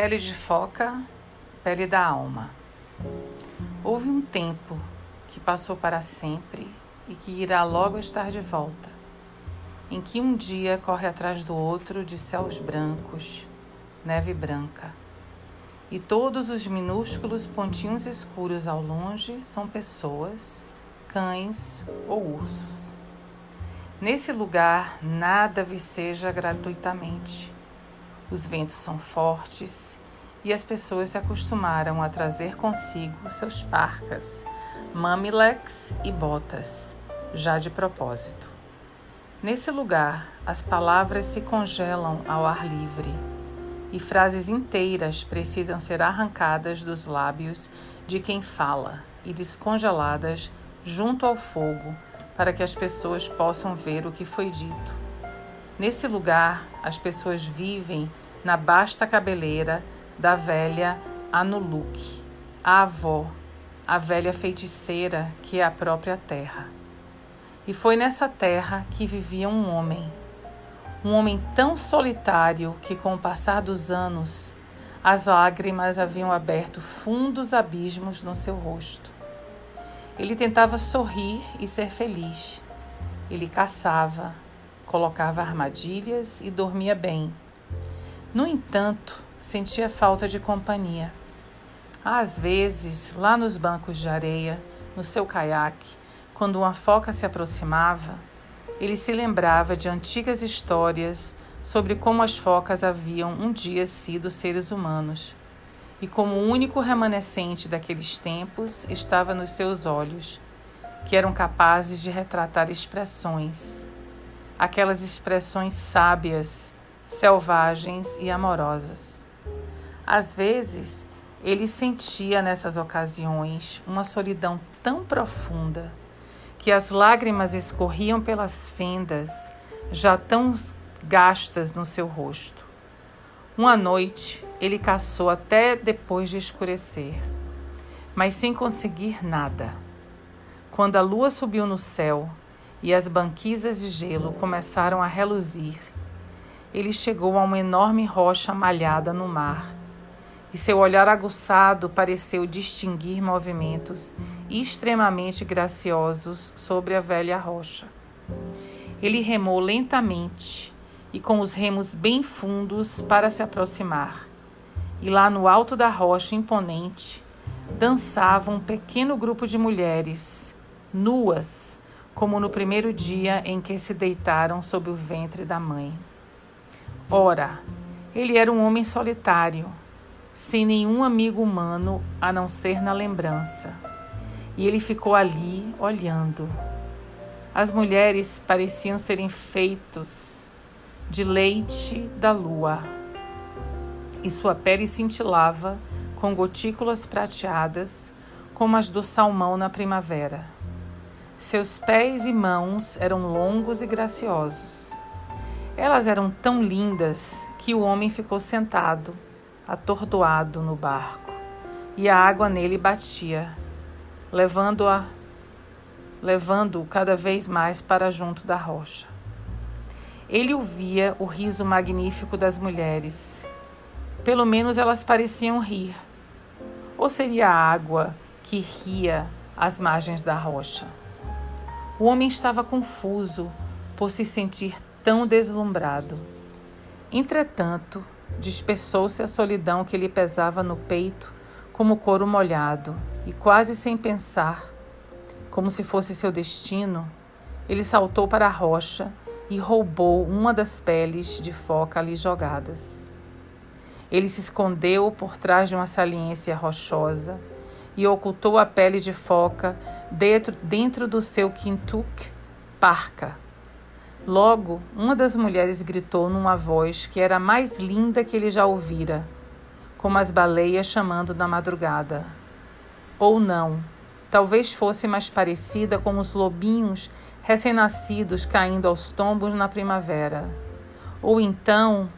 Pele de foca, pele da alma. Houve um tempo que passou para sempre e que irá logo estar de volta, em que um dia corre atrás do outro de céus brancos, neve branca, e todos os minúsculos pontinhos escuros ao longe são pessoas, cães ou ursos. Nesse lugar nada viceja gratuitamente os ventos são fortes e as pessoas se acostumaram a trazer consigo seus parcas, mamilex e botas, já de propósito. Nesse lugar, as palavras se congelam ao ar livre e frases inteiras precisam ser arrancadas dos lábios de quem fala e descongeladas junto ao fogo para que as pessoas possam ver o que foi dito Nesse lugar, as pessoas vivem na basta cabeleira da velha Anuluk, a avó, a velha feiticeira que é a própria terra. E foi nessa terra que vivia um homem, um homem tão solitário que, com o passar dos anos, as lágrimas haviam aberto fundos abismos no seu rosto. Ele tentava sorrir e ser feliz. Ele caçava, colocava armadilhas e dormia bem. No entanto, sentia falta de companhia. Às vezes, lá nos bancos de areia, no seu caiaque, quando uma foca se aproximava, ele se lembrava de antigas histórias sobre como as focas haviam um dia sido seres humanos e como o único remanescente daqueles tempos estava nos seus olhos, que eram capazes de retratar expressões, aquelas expressões sábias, selvagens e amorosas. Às vezes, ele sentia nessas ocasiões uma solidão tão profunda que as lágrimas escorriam pelas fendas já tão gastas no seu rosto. Uma noite, ele caçou até depois de escurecer, mas sem conseguir nada. Quando a lua subiu no céu, e as banquisas de gelo começaram a reluzir. Ele chegou a uma enorme rocha malhada no mar, e seu olhar aguçado pareceu distinguir movimentos extremamente graciosos sobre a velha rocha. Ele remou lentamente e com os remos bem fundos para se aproximar. E lá no alto da rocha imponente dançava um pequeno grupo de mulheres, nuas, como no primeiro dia em que se deitaram sob o ventre da mãe. Ora, ele era um homem solitário, sem nenhum amigo humano a não ser na lembrança. E ele ficou ali olhando. As mulheres pareciam serem feitos de leite da lua, e sua pele cintilava com gotículas prateadas, como as do salmão na primavera. Seus pés e mãos eram longos e graciosos. Elas eram tão lindas que o homem ficou sentado, atordoado no barco, e a água nele batia, levando-a levando-o cada vez mais para junto da rocha. Ele ouvia o riso magnífico das mulheres. Pelo menos elas pareciam rir. Ou seria a água que ria às margens da rocha? O homem estava confuso por se sentir tão deslumbrado. Entretanto, dispersou-se a solidão que lhe pesava no peito como couro molhado, e quase sem pensar, como se fosse seu destino, ele saltou para a rocha e roubou uma das peles de foca ali jogadas. Ele se escondeu por trás de uma saliência rochosa e ocultou a pele de foca dentro, dentro do seu quintuk parca. Logo, uma das mulheres gritou numa voz que era a mais linda que ele já ouvira, como as baleias chamando na madrugada. Ou não, talvez fosse mais parecida com os lobinhos recém-nascidos caindo aos tombos na primavera. Ou então,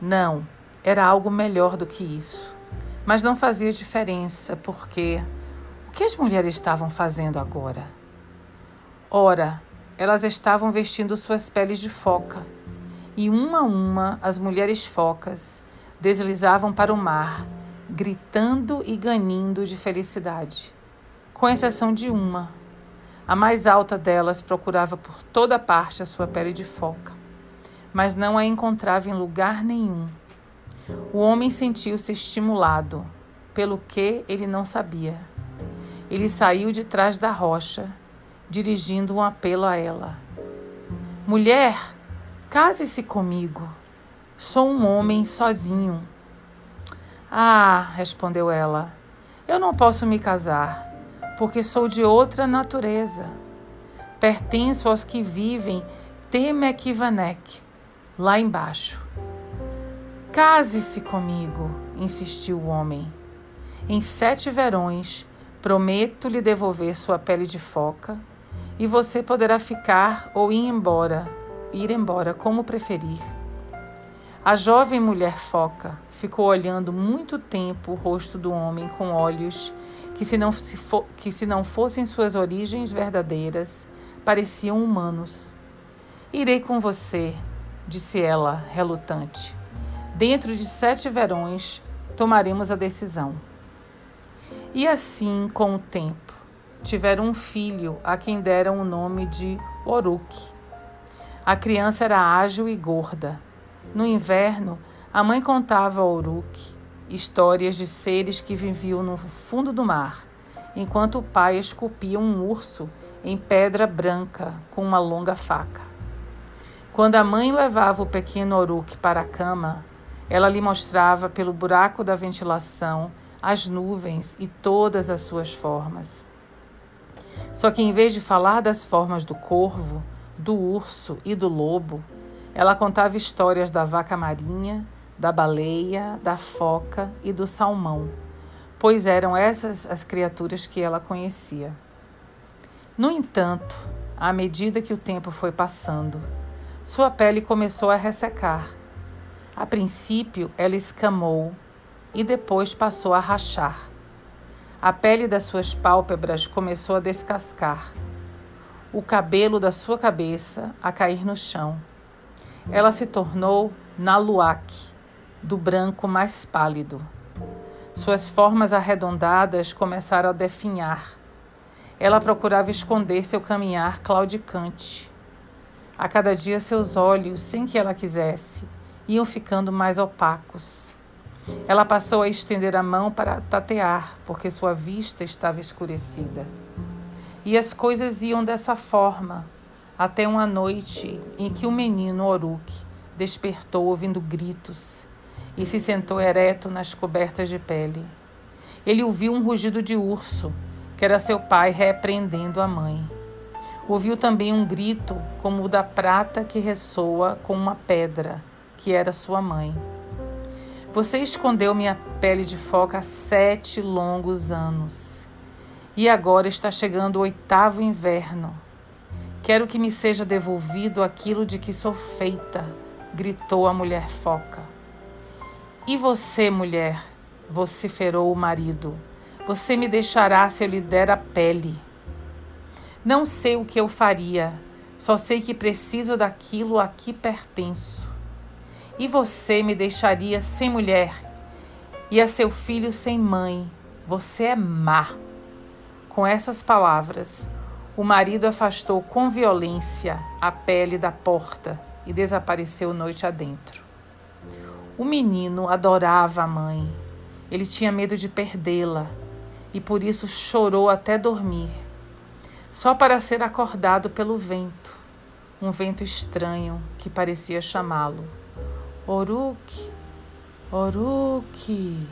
não, era algo melhor do que isso. Mas não fazia diferença, porque o que as mulheres estavam fazendo agora? Ora, elas estavam vestindo suas peles de foca, e uma a uma as mulheres focas deslizavam para o mar, gritando e ganindo de felicidade, com exceção de uma. A mais alta delas procurava por toda parte a sua pele de foca, mas não a encontrava em lugar nenhum. O homem sentiu-se estimulado, pelo que ele não sabia. Ele saiu de trás da rocha, dirigindo um apelo a ela. Mulher, case-se comigo. Sou um homem sozinho. Ah, respondeu ela, eu não posso me casar, porque sou de outra natureza. Pertenço aos que vivem Temequivanek, lá embaixo. Case-se comigo, insistiu o homem. Em sete verões, prometo lhe devolver sua pele de foca e você poderá ficar ou ir embora, ir embora como preferir. A jovem mulher foca ficou olhando muito tempo o rosto do homem com olhos que, se não, se que, se não fossem suas origens verdadeiras, pareciam humanos. Irei com você, disse ela, relutante. Dentro de sete verões tomaremos a decisão. E assim, com o tempo, tiveram um filho a quem deram o nome de Oruk. A criança era ágil e gorda. No inverno, a mãe contava a Oruk histórias de seres que viviam no fundo do mar, enquanto o pai esculpia um urso em pedra branca com uma longa faca. Quando a mãe levava o pequeno Oruk para a cama, ela lhe mostrava pelo buraco da ventilação as nuvens e todas as suas formas. Só que em vez de falar das formas do corvo, do urso e do lobo, ela contava histórias da vaca marinha, da baleia, da foca e do salmão, pois eram essas as criaturas que ela conhecia. No entanto, à medida que o tempo foi passando, sua pele começou a ressecar. A princípio, ela escamou e depois passou a rachar. A pele das suas pálpebras começou a descascar, o cabelo da sua cabeça a cair no chão. Ela se tornou Naluak, do branco mais pálido. Suas formas arredondadas começaram a definhar. Ela procurava esconder seu caminhar claudicante. A cada dia seus olhos, sem que ela quisesse, iam ficando mais opacos. Ela passou a estender a mão para tatear, porque sua vista estava escurecida. E as coisas iam dessa forma, até uma noite em que o menino Oruk despertou ouvindo gritos e se sentou ereto nas cobertas de pele. Ele ouviu um rugido de urso, que era seu pai repreendendo a mãe. Ouviu também um grito como o da prata que ressoa com uma pedra, que era sua mãe. Você escondeu minha pele de foca há sete longos anos. E agora está chegando o oitavo inverno. Quero que me seja devolvido aquilo de que sou feita, gritou a mulher foca. E você, mulher, vociferou o marido, você me deixará se eu lhe der a pele. Não sei o que eu faria, só sei que preciso daquilo a que pertenço e você me deixaria sem mulher e a seu filho sem mãe. Você é má. Com essas palavras, o marido afastou com violência a pele da porta e desapareceu noite adentro. O menino adorava a mãe. Ele tinha medo de perdê-la e por isso chorou até dormir, só para ser acordado pelo vento, um vento estranho que parecia chamá-lo. Oruk, Oruk.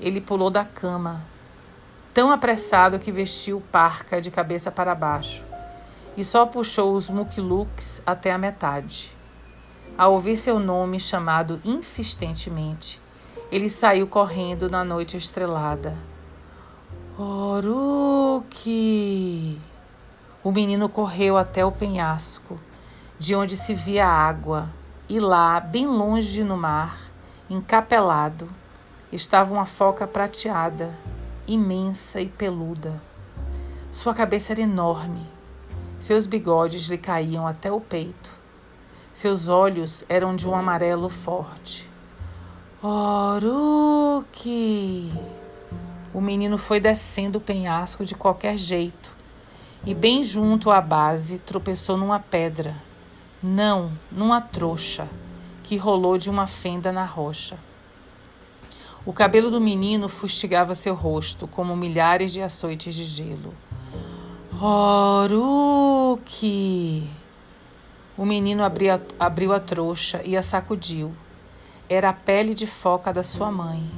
Ele pulou da cama, tão apressado que vestiu parca de cabeça para baixo e só puxou os muquiluques até a metade. Ao ouvir seu nome chamado insistentemente, ele saiu correndo na noite estrelada. Oruk! O menino correu até o penhasco, de onde se via água e lá, bem longe no mar, encapelado, estava uma foca prateada, imensa e peluda. Sua cabeça era enorme, seus bigodes lhe caíam até o peito. Seus olhos eram de um amarelo forte. Oruki! O menino foi descendo o penhasco de qualquer jeito e, bem junto à base, tropeçou numa pedra. Não, numa trouxa que rolou de uma fenda na rocha. O cabelo do menino fustigava seu rosto como milhares de açoites de gelo. Oruki! O menino abriu, abriu a trouxa e a sacudiu. Era a pele de foca da sua mãe.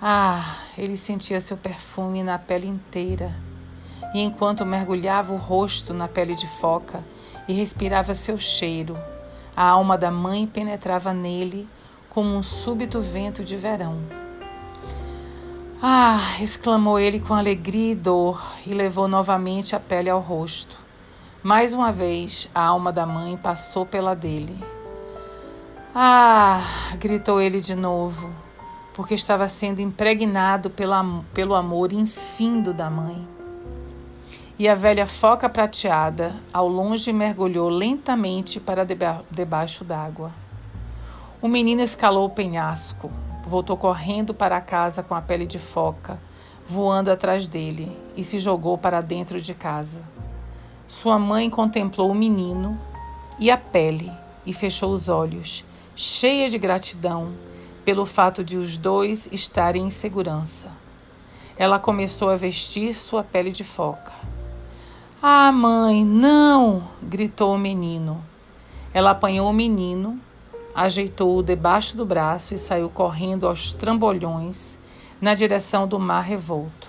Ah, ele sentia seu perfume na pele inteira. E enquanto mergulhava o rosto na pele de foca e respirava seu cheiro, a alma da mãe penetrava nele como um súbito vento de verão. Ah! exclamou ele com alegria e dor e levou novamente a pele ao rosto. Mais uma vez, a alma da mãe passou pela dele. Ah! gritou ele de novo, porque estava sendo impregnado pela, pelo amor infindo da mãe. E a velha foca prateada, ao longe, mergulhou lentamente para deba debaixo d'água. O menino escalou o penhasco, voltou correndo para a casa com a pele de foca, voando atrás dele, e se jogou para dentro de casa. Sua mãe contemplou o menino e a pele e fechou os olhos, cheia de gratidão pelo fato de os dois estarem em segurança. Ela começou a vestir sua pele de foca. Ah, mãe, não! gritou o menino. Ela apanhou o menino ajeitou-o debaixo do braço e saiu correndo aos trambolhões na direção do mar revolto.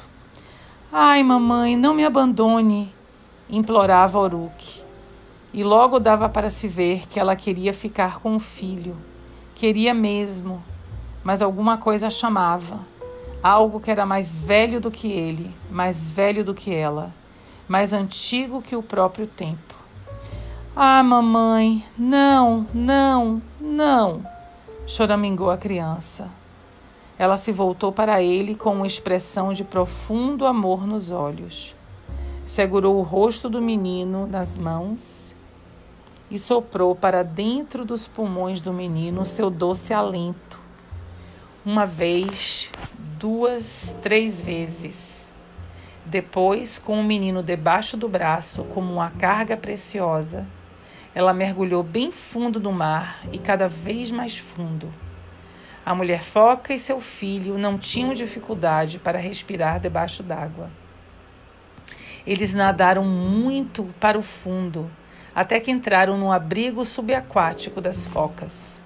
Ai, mamãe, não me abandone, implorava Oruk. E logo dava para se ver que ela queria ficar com o filho. Queria mesmo, mas alguma coisa chamava. Algo que era mais velho do que ele, mais velho do que ela, mais antigo que o próprio tempo. Ah, mamãe, não, não, não, choramingou a criança. Ela se voltou para ele com uma expressão de profundo amor nos olhos. Segurou o rosto do menino nas mãos e soprou para dentro dos pulmões do menino seu doce alento. Uma vez, duas, três vezes. Depois, com o menino debaixo do braço como uma carga preciosa, ela mergulhou bem fundo no mar e cada vez mais fundo. A mulher foca e seu filho não tinham dificuldade para respirar debaixo d'água. Eles nadaram muito para o fundo, até que entraram no abrigo subaquático das focas,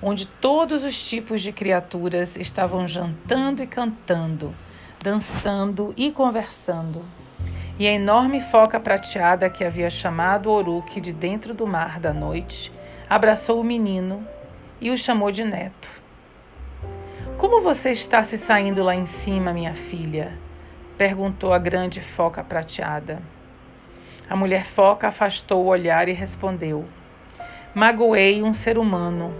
onde todos os tipos de criaturas estavam jantando e cantando, dançando e conversando e a enorme foca prateada que havia chamado Oruque de dentro do mar da noite abraçou o menino e o chamou de neto. Como você está se saindo lá em cima, minha filha? perguntou a grande foca prateada. A mulher foca afastou o olhar e respondeu: Magoei um ser humano,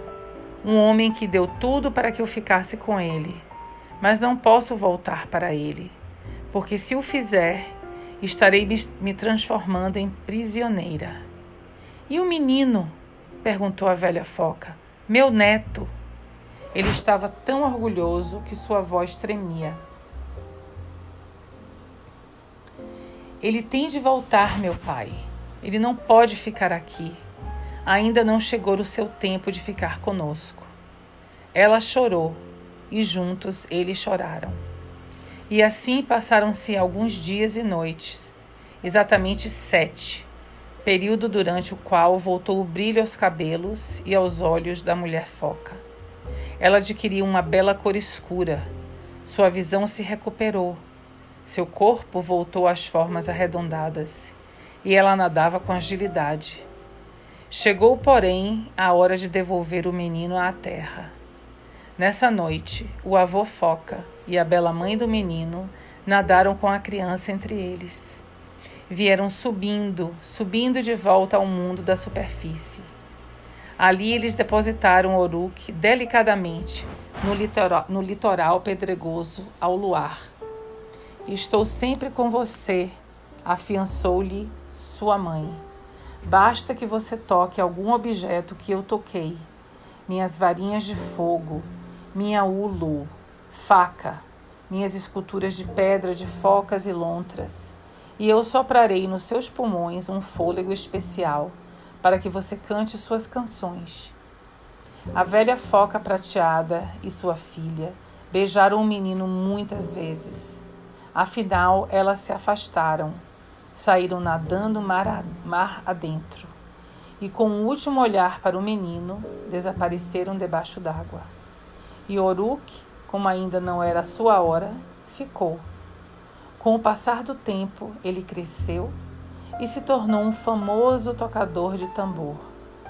um homem que deu tudo para que eu ficasse com ele, mas não posso voltar para ele, porque se o fizer, estarei me transformando em prisioneira. E o menino? perguntou a velha foca. Meu neto. Ele estava tão orgulhoso que sua voz tremia. Ele tem de voltar, meu pai. Ele não pode ficar aqui. Ainda não chegou o seu tempo de ficar conosco. Ela chorou e juntos eles choraram. E assim passaram-se alguns dias e noites, exatamente sete, período durante o qual voltou o brilho aos cabelos e aos olhos da mulher foca. Ela adquiriu uma bela cor escura, sua visão se recuperou, seu corpo voltou às formas arredondadas e ela nadava com agilidade. Chegou, porém, a hora de devolver o menino à terra. Nessa noite, o avô Foca e a bela mãe do menino nadaram com a criança entre eles. Vieram subindo, subindo de volta ao mundo da superfície. Ali eles depositaram Oruk delicadamente no litoral, no litoral pedregoso ao luar. Estou sempre com você, afiançou-lhe sua mãe. Basta que você toque algum objeto que eu toquei, minhas varinhas de fogo, minha ulu, faca, minhas esculturas de pedra de focas e lontras, e eu soprarei nos seus pulmões um fôlego especial para que você cante suas canções. A velha foca prateada e sua filha beijaram o menino muitas vezes. Afinal, elas se afastaram, saíram nadando mar, mar adentro e, com um último olhar para o menino, desapareceram debaixo d'água. E Oruk, como ainda não era sua hora, ficou. Com o passar do tempo, ele cresceu e se tornou um famoso tocador de tambor,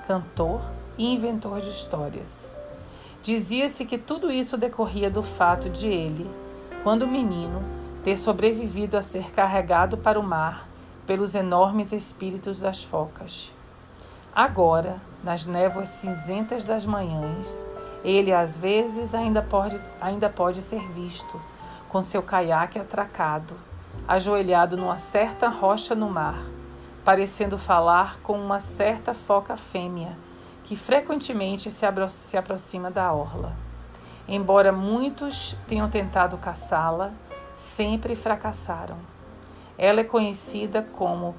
cantor e inventor de histórias. Dizia-se que tudo isso decorria do fato de ele, quando menino, ter sobrevivido a ser carregado para o mar pelos enormes espíritos das focas. Agora, nas névoas cinzentas das manhãs, ele às vezes ainda pode, ainda pode ser visto, com seu caiaque atracado, ajoelhado numa certa rocha no mar, parecendo falar com uma certa foca fêmea que frequentemente se, se aproxima da orla. Embora muitos tenham tentado caçá-la, sempre fracassaram. Ela é conhecida como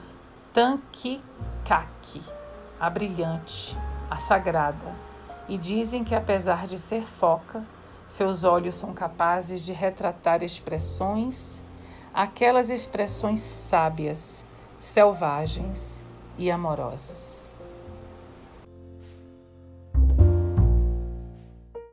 Tankikaki, a brilhante, a sagrada, e dizem que apesar de ser foca, seus olhos são capazes de retratar expressões, aquelas expressões sábias, selvagens e amorosas.